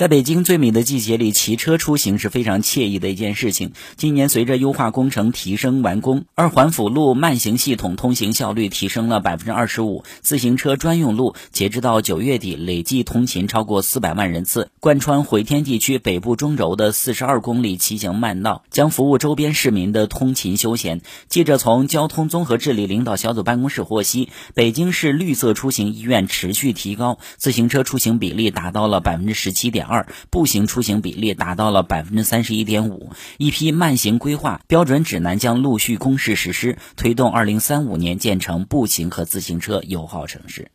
在北京最美的季节里，骑车出行是非常惬意的一件事情。今年随着优化工程提升完工，二环辅路慢行系统通行效率提升了百分之二十五，自行车专用路截止到九月底累计通勤超过四百万人次，贯穿回天地区北部中轴的四十二公里骑行慢道，将服务周边市民的通勤休闲。记者从交通综合治理领导小组办公室获悉，北京市绿色出行意愿持续提高，自行车出行比例达到了百分之十七点。二步行出行比例达到了百分之三十一点五，一批慢行规划标准指南将陆续公示实施，推动二零三五年建成步行和自行车友好城市。